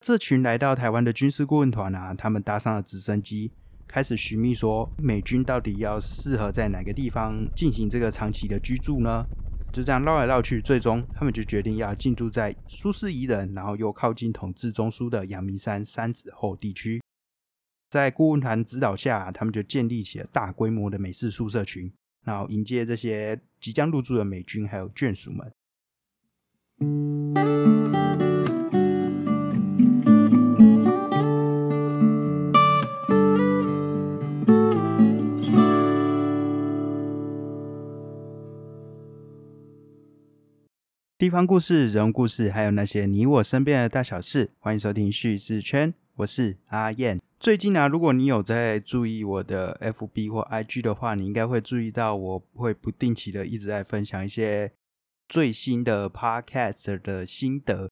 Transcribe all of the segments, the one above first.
这群来到台湾的军事顾问团啊，他们搭上了直升机，开始寻觅说美军到底要适合在哪个地方进行这个长期的居住呢？就这样绕来绕去，最终他们就决定要进驻在舒适宜人，然后又靠近统治中枢的阳明山三子后地区。在顾问团指导下，他们就建立起了大规模的美式宿舍群，然后迎接这些即将入住的美军还有眷属们。地方故事、人物故事，还有那些你我身边的大小事，欢迎收听叙事圈，我是阿燕。最近啊，如果你有在注意我的 FB 或 IG 的话，你应该会注意到，我会不定期的一直在分享一些最新的 Podcast 的心得。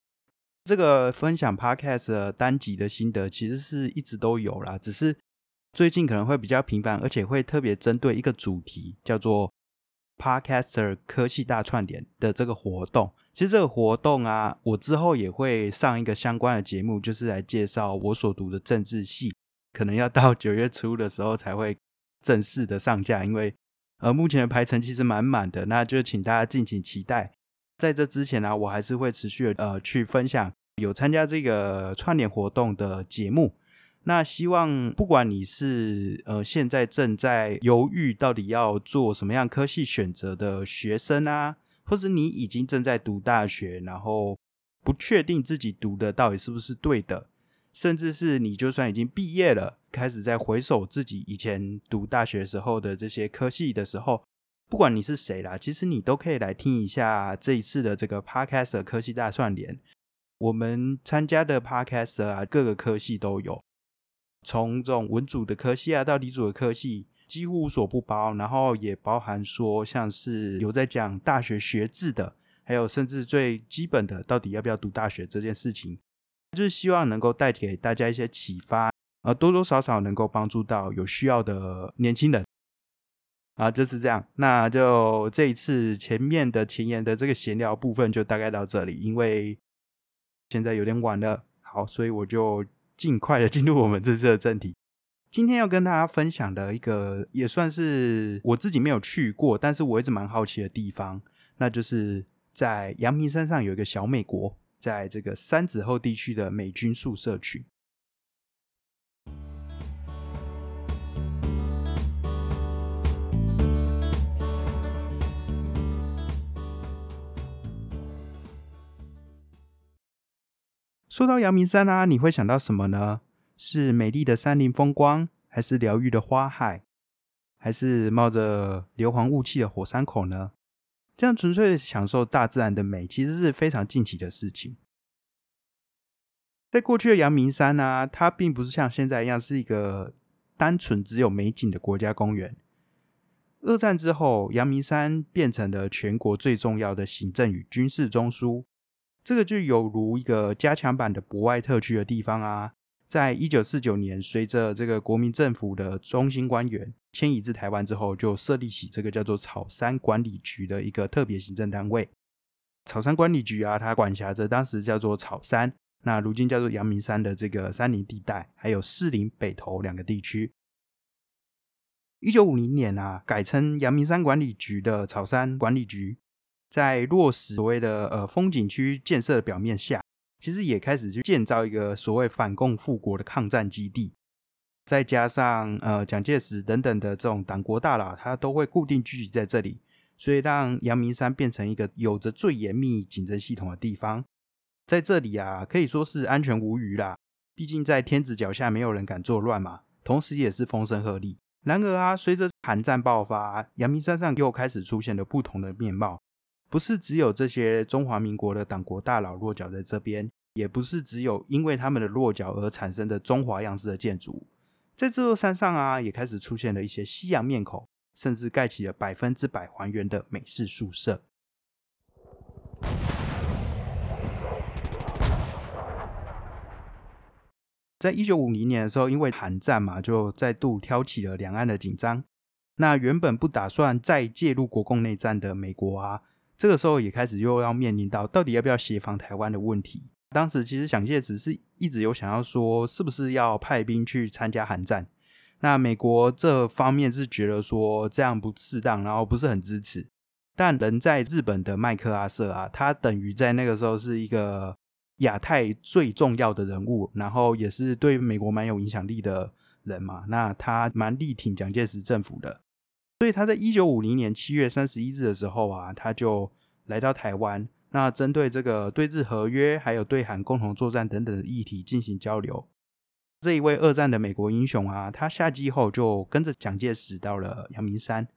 这个分享 Podcast 单集的心得，其实是一直都有啦，只是最近可能会比较频繁，而且会特别针对一个主题，叫做。Podcaster 科技大串联的这个活动，其实这个活动啊，我之后也会上一个相关的节目，就是来介绍我所读的政治系，可能要到 九月初的时候才会正式的上架，因为呃目前的排程其实满满的，那就请大家敬请期待。在这之前呢，我还是会持续的呃去分享有参加这个串联活动的节目。那希望不管你是呃现在正在犹豫到底要做什么样科系选择的学生啊，或者你已经正在读大学，然后不确定自己读的到底是不是对的，甚至是你就算已经毕业了，开始在回首自己以前读大学时候的这些科系的时候，不管你是谁啦，其实你都可以来听一下这一次的这个 Podcast 科系大串联。我们参加的 Podcast 啊，各个科系都有。从这种文组的科系啊，到理组的科系，几乎无所不包。然后也包含说，像是有在讲大学学制的，还有甚至最基本的，到底要不要读大学这件事情，就是希望能够带给大家一些启发，呃，多多少少能够帮助到有需要的年轻人。啊，就是这样。那就这一次前面的前言的这个闲聊部分就大概到这里，因为现在有点晚了。好，所以我就。尽快的进入我们这次的正题。今天要跟大家分享的一个，也算是我自己没有去过，但是我一直蛮好奇的地方，那就是在阳明山上有一个小美国，在这个三子后地区的美军宿舍区。说到阳明山啊，你会想到什么呢？是美丽的山林风光，还是疗愈的花海，还是冒着硫磺雾气的火山口呢？这样纯粹享受大自然的美，其实是非常近期的事情。在过去的阳明山啊，它并不是像现在一样是一个单纯只有美景的国家公园。二战之后，阳明山变成了全国最重要的行政与军事中枢。这个就有如一个加强版的博外特区的地方啊，在一九四九年，随着这个国民政府的中心官员迁移至台湾之后，就设立起这个叫做草山管理局的一个特别行政单位。草山管理局啊，它管辖着当时叫做草山，那如今叫做阳明山的这个山林地带，还有士林北投两个地区。一九五零年啊，改称阳明山管理局的草山管理局。在落实所谓的呃风景区建设的表面下，其实也开始去建造一个所谓反共复国的抗战基地。再加上呃蒋介石等等的这种党国大佬，他都会固定聚集在这里，所以让阳明山变成一个有着最严密警侦系统的地方。在这里啊，可以说是安全无虞啦。毕竟在天子脚下，没有人敢作乱嘛。同时也是风声鹤唳。然而啊，随着韩战爆发，阳明山上又开始出现了不同的面貌。不是只有这些中华民国的党国大佬落脚在这边，也不是只有因为他们的落脚而产生的中华样式的建筑，在这座山上啊，也开始出现了一些西洋面孔，甚至盖起了百分之百还原的美式宿舍。在一九五零年的时候，因为韩战嘛，就再度挑起了两岸的紧张。那原本不打算再介入国共内战的美国啊。这个时候也开始又要面临到到底要不要协防台湾的问题，当时其实蒋介石是一直有想要说，是不是要派兵去参加韩战？那美国这方面是觉得说这样不适当，然后不是很支持。但人在日本的麦克阿瑟啊，他等于在那个时候是一个亚太最重要的人物，然后也是对美国蛮有影响力的人嘛。那他蛮力挺蒋介石政府的，所以他在一九五零年七月三十一日的时候啊，他就来到台湾。那针对这个对日合约，还有对韩共同作战等等的议题进行交流。这一位二战的美国英雄啊，他下机后就跟着蒋介石到了阳明山。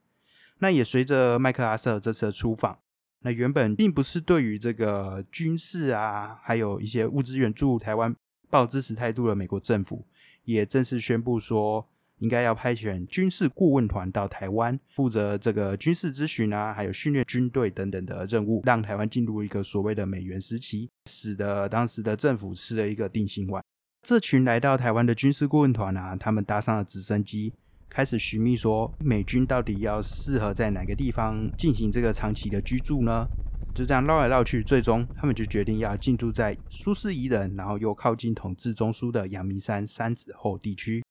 那也随着麦克阿瑟这次的出访，那原本并不是对于这个军事啊，还有一些物资援助台湾抱支持态度的美国政府，也正式宣布说。应该要派遣军事顾问团到台湾，负责这个军事咨询啊，还有训练军队等等的任务，让台湾进入一个所谓的美元时期，使得当时的政府吃了一个定心丸。这群来到台湾的军事顾问团啊，他们搭上了直升机，开始寻觅说美军到底要适合在哪个地方进行这个长期的居住呢？就这样绕来绕去，最终他们就决定要进驻在舒适宜人，然后又靠近统治中枢的阳明山三子后地区。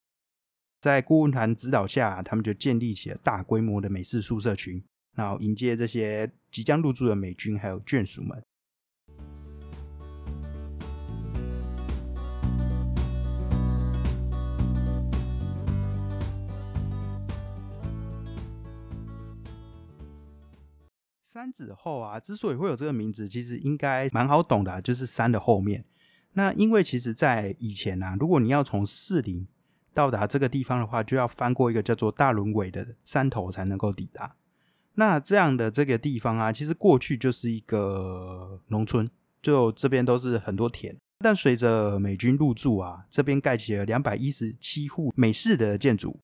在顾问团指导下，他们就建立起了大规模的美式宿舍群，然后迎接这些即将入住的美军还有眷属们。山子后啊，之所以会有这个名字，其实应该蛮好懂的，就是山的后面。那因为其实，在以前啊，如果你要从士林到达这个地方的话，就要翻过一个叫做大轮尾的山头才能够抵达。那这样的这个地方啊，其实过去就是一个农村，就这边都是很多田。但随着美军入驻啊，这边盖起了两百一十七户美式的建筑，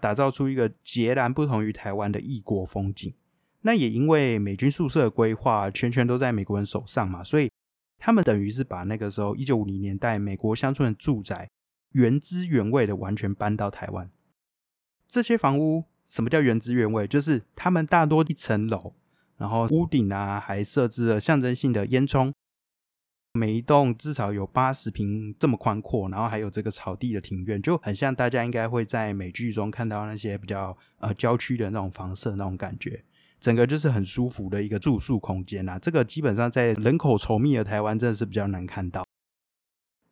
打造出一个截然不同于台湾的异国风景。那也因为美军宿舍规划全权都在美国人手上嘛，所以他们等于是把那个时候一九五零年代美国乡村的住宅。原汁原味的完全搬到台湾，这些房屋什么叫原汁原味？就是他们大多一层楼，然后屋顶啊还设置了象征性的烟囱，每一栋至少有八十平这么宽阔，然后还有这个草地的庭院，就很像大家应该会在美剧中看到那些比较呃郊区的那种房舍那种感觉，整个就是很舒服的一个住宿空间啊。这个基本上在人口稠密的台湾真的是比较难看到。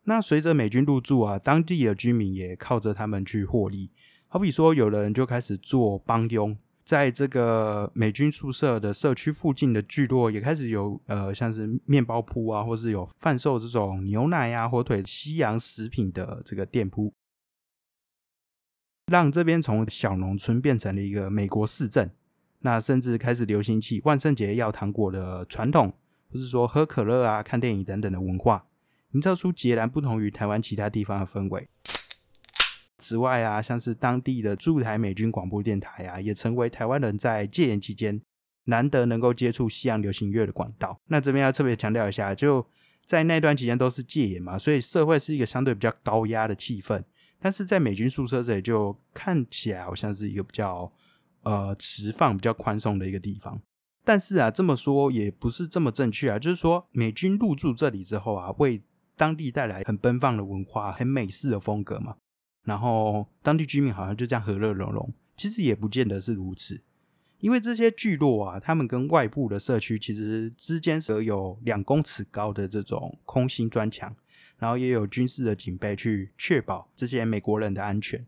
那随着美军入驻啊，当地的居民也靠着他们去获利。好比说，有人就开始做帮佣，在这个美军宿舍的社区附近的聚落，也开始有呃，像是面包铺啊，或是有贩售这种牛奶呀、火腿、西洋食品的这个店铺，让这边从小农村变成了一个美国市镇。那甚至开始流行起万圣节要糖果的传统，或是说喝可乐啊、看电影等等的文化。营造出截然不同于台湾其他地方的氛围。此外啊，像是当地的驻台美军广播电台啊，也成为台湾人在戒严期间难得能够接触西洋流行乐的管道。那这边要特别强调一下，就在那段期间都是戒严嘛，所以社会是一个相对比较高压的气氛。但是在美军宿舍这里，就看起来好像是一个比较呃持放、比较宽松的一个地方。但是啊，这么说也不是这么正确啊，就是说美军入驻这里之后啊，为当地带来很奔放的文化，很美式的风格嘛。然后当地居民好像就这样和乐融融，其实也不见得是如此。因为这些聚落啊，他们跟外部的社区其实之间则有两公尺高的这种空心砖墙，然后也有军事的警备去确保这些美国人的安全，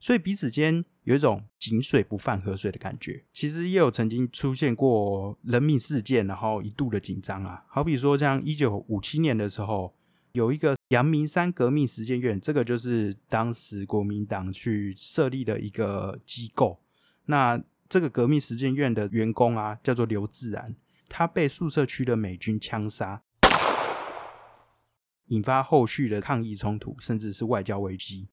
所以彼此间有一种井水不犯河水的感觉。其实也有曾经出现过人命事件，然后一度的紧张啊，好比说像一九五七年的时候。有一个阳明山革命实践院，这个就是当时国民党去设立的一个机构。那这个革命实践院的员工啊，叫做刘自然，他被宿舍区的美军枪杀，引发后续的抗议冲突，甚至是外交危机。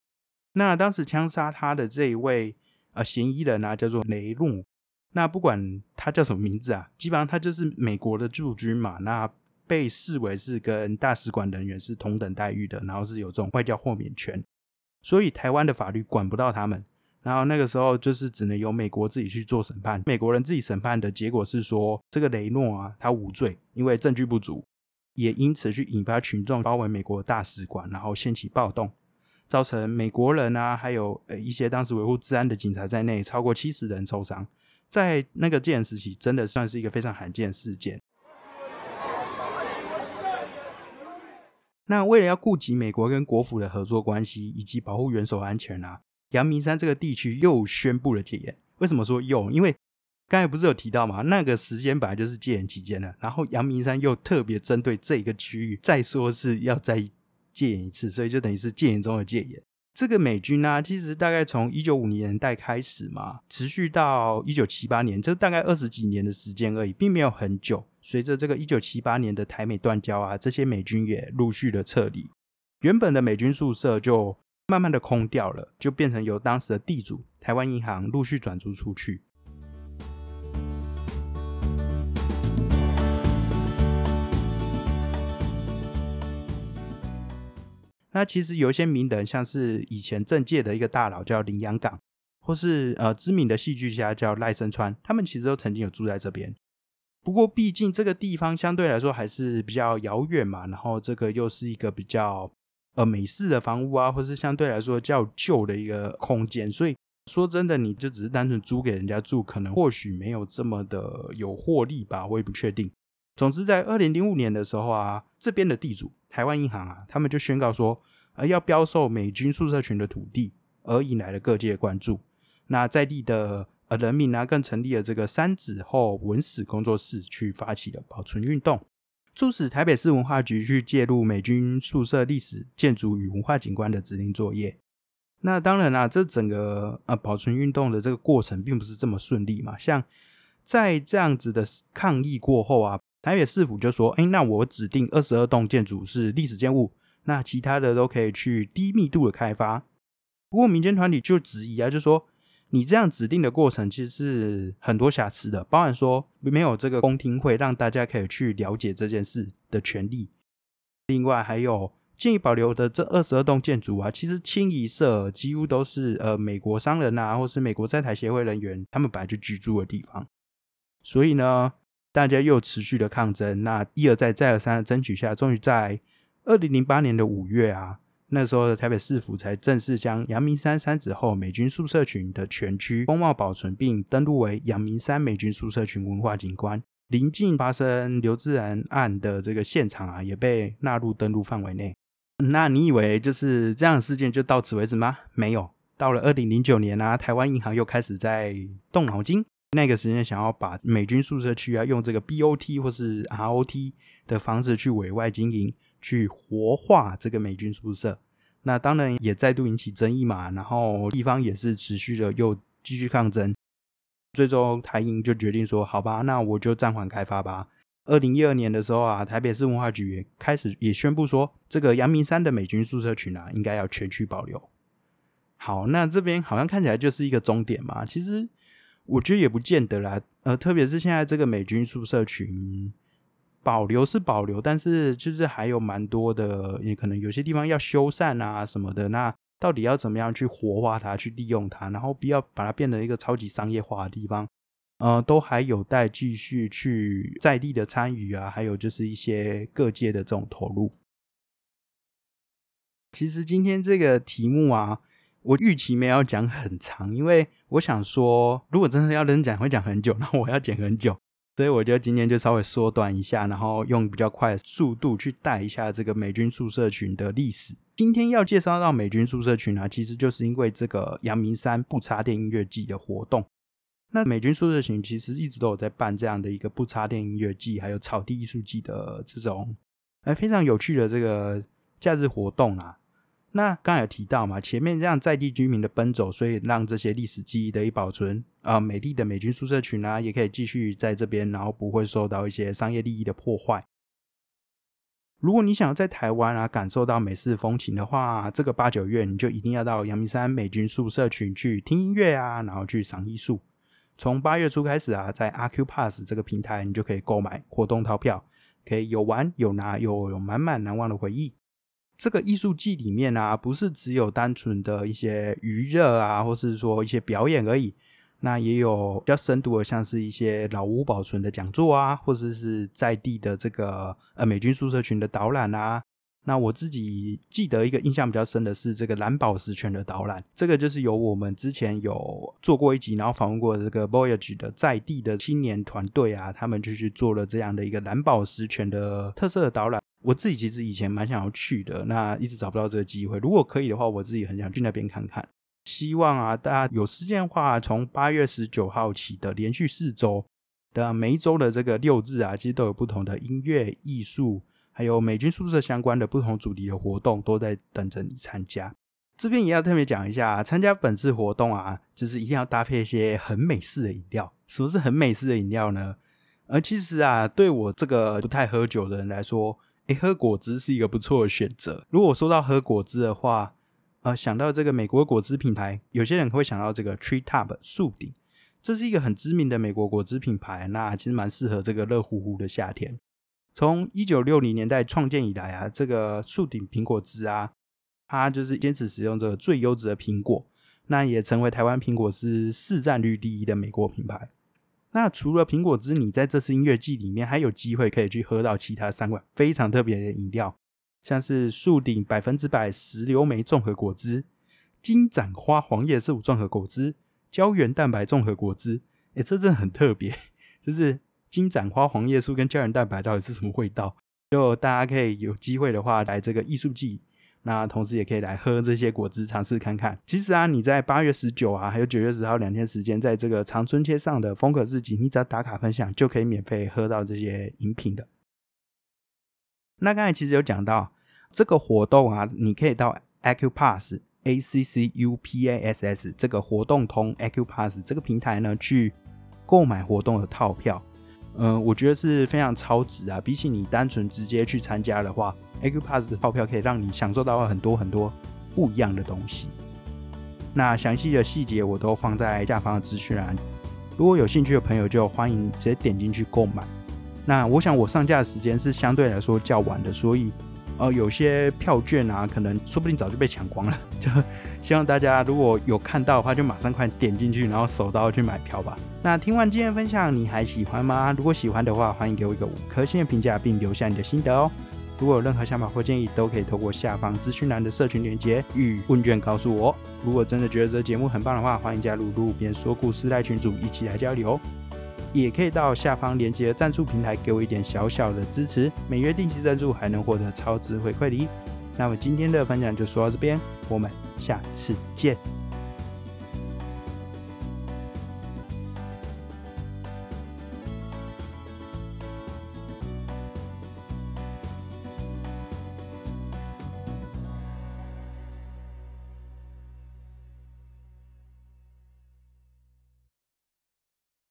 那当时枪杀他的这一位呃嫌疑人呢，叫做雷诺。那不管他叫什么名字啊，基本上他就是美国的驻军嘛。那被视为是跟大使馆人员是同等待遇的，然后是有这种外交豁免权，所以台湾的法律管不到他们。然后那个时候就是只能由美国自己去做审判，美国人自己审判的结果是说，这个雷诺啊，他无罪，因为证据不足。也因此去引发群众包围美国大使馆，然后掀起暴动，造成美国人啊，还有呃一些当时维护治安的警察在内，超过七十人受伤。在那个戒严时期，真的算是一个非常罕见事件。那为了要顾及美国跟国府的合作关系，以及保护元首安全啊，阳明山这个地区又宣布了戒严。为什么说又？因为刚才不是有提到嘛，那个时间本来就是戒严期间的，然后阳明山又特别针对这一个区域，再说是要再戒严一次，所以就等于是戒严中的戒严。这个美军呢，其实大概从一九五零年代开始嘛，持续到一九七八年，这大概二十几年的时间而已，并没有很久。随着这个一九七八年的台美断交啊，这些美军也陆续的撤离，原本的美军宿舍就慢慢的空掉了，就变成由当时的地主台湾银行陆续转租出去。那其实有一些名人，像是以前政界的一个大佬叫林洋港，或是呃知名的戏剧家叫赖声川，他们其实都曾经有住在这边。不过，毕竟这个地方相对来说还是比较遥远嘛，然后这个又是一个比较呃美式的房屋啊，或是相对来说较旧的一个空间，所以说真的，你就只是单纯租给人家住，可能或许没有这么的有获利吧，我也不确定。总之，在二零零五年的时候啊，这边的地主台湾银行啊，他们就宣告说，呃，要标售美军宿舍群的土地，而引来了各界关注。那在地的。而人民呢，更成立了这个三子后文史工作室，去发起了保存运动，促使台北市文化局去介入美军宿舍历史建筑与文化景观的指定作业。那当然啦，这整个呃保存运动的这个过程并不是这么顺利嘛。像在这样子的抗议过后啊，台北市府就说：“哎，那我指定二十二栋建筑是历史建物，那其他的都可以去低密度的开发。”不过民间团体就质疑啊，就说。你这样指定的过程其实是很多瑕疵的，包含说没有这个公听会，让大家可以去了解这件事的权利。另外还有建议保留的这二十二栋建筑啊，其实清一色几乎都是呃美国商人啊，或是美国在台协会人员他们本来就居住的地方。所以呢，大家又持续的抗争，那一而再再而三的争取下，终于在二零零八年的五月啊。那时候的台北市府才正式将阳明山山子后美军宿舍群的全区风貌保存，并登录为阳明山美军宿舍群文化景观。临近发生刘自然案的这个现场啊，也被纳入登录范围内。那你以为就是这样的事件就到此为止吗？没有，到了二零零九年啊，台湾银行又开始在动脑筋。那个时间想要把美军宿舍区啊，用这个 BOT 或是 ROT 的方式去委外经营。去活化这个美军宿舍，那当然也再度引起争议嘛。然后地方也是持续的又继续抗争，最终台银就决定说：“好吧，那我就暂缓开发吧。”二零一二年的时候啊，台北市文化局也开始也宣布说，这个阳明山的美军宿舍群啊，应该要全区保留。好，那这边好像看起来就是一个终点嘛。其实我觉得也不见得啦。呃，特别是现在这个美军宿舍群。保留是保留，但是就是还有蛮多的，也可能有些地方要修缮啊什么的。那到底要怎么样去活化它，去利用它，然后不要把它变成一个超级商业化的地方，呃，都还有待继续去在地的参与啊，还有就是一些各界的这种投入。其实今天这个题目啊，我预期没有讲很长，因为我想说，如果真的要认真讲，会讲很久，那我要剪很久。所以我觉得今天就稍微缩短一下，然后用比较快速度去带一下这个美军宿舍群的历史。今天要介绍到美军宿舍群啊，其实就是因为这个阳明山不插电音乐季的活动。那美军宿舍群其实一直都有在办这样的一个不插电音乐季，还有草地艺术季的这种哎非常有趣的这个假日活动啊。那刚才有提到嘛，前面这样在地居民的奔走，所以让这些历史记忆得以保存啊。美丽的美军宿舍群啊，也可以继续在这边，然后不会受到一些商业利益的破坏。如果你想要在台湾啊感受到美式风情的话，这个八九月你就一定要到阳明山美军宿舍群去听音乐啊，然后去赏艺术。从八月初开始啊，在阿 Q Pass 这个平台，你就可以购买活动套票，可以有玩有拿，又有满满难忘的回忆。这个艺术季里面啊，不是只有单纯的一些娱乐啊，或是说一些表演而已。那也有比较深度的，像是一些老屋保存的讲座啊，或者是在地的这个呃美军宿舍群的导览啊。那我自己记得一个印象比较深的是这个蓝宝石泉的导览，这个就是由我们之前有做过一集，然后访问过这个 Voyage 的在地的青年团队啊，他们就去做了这样的一个蓝宝石泉的特色的导览。我自己其实以前蛮想要去的，那一直找不到这个机会。如果可以的话，我自己很想去那边看看。希望啊，大家有时间的话，从八月十九号起的连续四周的每一周的这个六日啊，其实都有不同的音乐、艺术，还有美军宿舍相关的不同主题的活动，都在等着你参加。这边也要特别讲一下，参加本次活动啊，就是一定要搭配一些很美式的饮料。什么是很美式的饮料呢？而其实啊，对我这个不太喝酒的人来说，喝果汁是一个不错的选择。如果说到喝果汁的话，呃，想到这个美国果汁品牌，有些人会想到这个 Tree Top 树顶，这是一个很知名的美国果汁品牌。那其实蛮适合这个热乎乎的夏天。从一九六零年代创建以来啊，这个树顶苹果汁啊，它就是坚持使用这个最优质的苹果，那也成为台湾苹果汁市占率第一的美国品牌。那除了苹果汁，你在这次音乐季里面还有机会可以去喝到其他三款非常特别的饮料。像是树顶百分之百石榴梅综合果汁、金盏花黄叶素综合果汁、胶原蛋白综合果汁，哎，这真的很特别。就是金盏花黄叶素跟胶原蛋白到底是什么味道？就大家可以有机会的话来这个艺术季，那同时也可以来喝这些果汁尝试看看。其实啊，你在八月十九啊，还有九月十号两天时间，在这个长春街上的风可市集，你只要打卡分享，就可以免费喝到这些饮品的。那刚才其实有讲到这个活动啊，你可以到 Acupass A C C U P A S S 这个活动通 Acupass 这个平台呢，去购买活动的套票。嗯，我觉得是非常超值啊！比起你单纯直接去参加的话 a q u p a s s 的套票可以让你享受到很多很多不一样的东西。那详细的细节我都放在下方的资讯栏，如果有兴趣的朋友就欢迎直接点进去购买。那我想我上架的时间是相对来说较晚的，所以呃有些票券啊，可能说不定早就被抢光了。就希望大家如果有看到的话，就马上快点进去，然后手刀去买票吧。那听完今天分享，你还喜欢吗？如果喜欢的话，欢迎给我一个五颗星的评价，并留下你的心得哦。如果有任何想法或建议，都可以透过下方资讯栏的社群连接与问卷告诉我。如果真的觉得这节目很棒的话，欢迎加入路边说故事赖群组，一起来交流。也可以到下方连接的赞助平台给我一点小小的支持，每月定期赞助还能获得超值回馈礼。那么今天的分享就说到这边，我们下次见。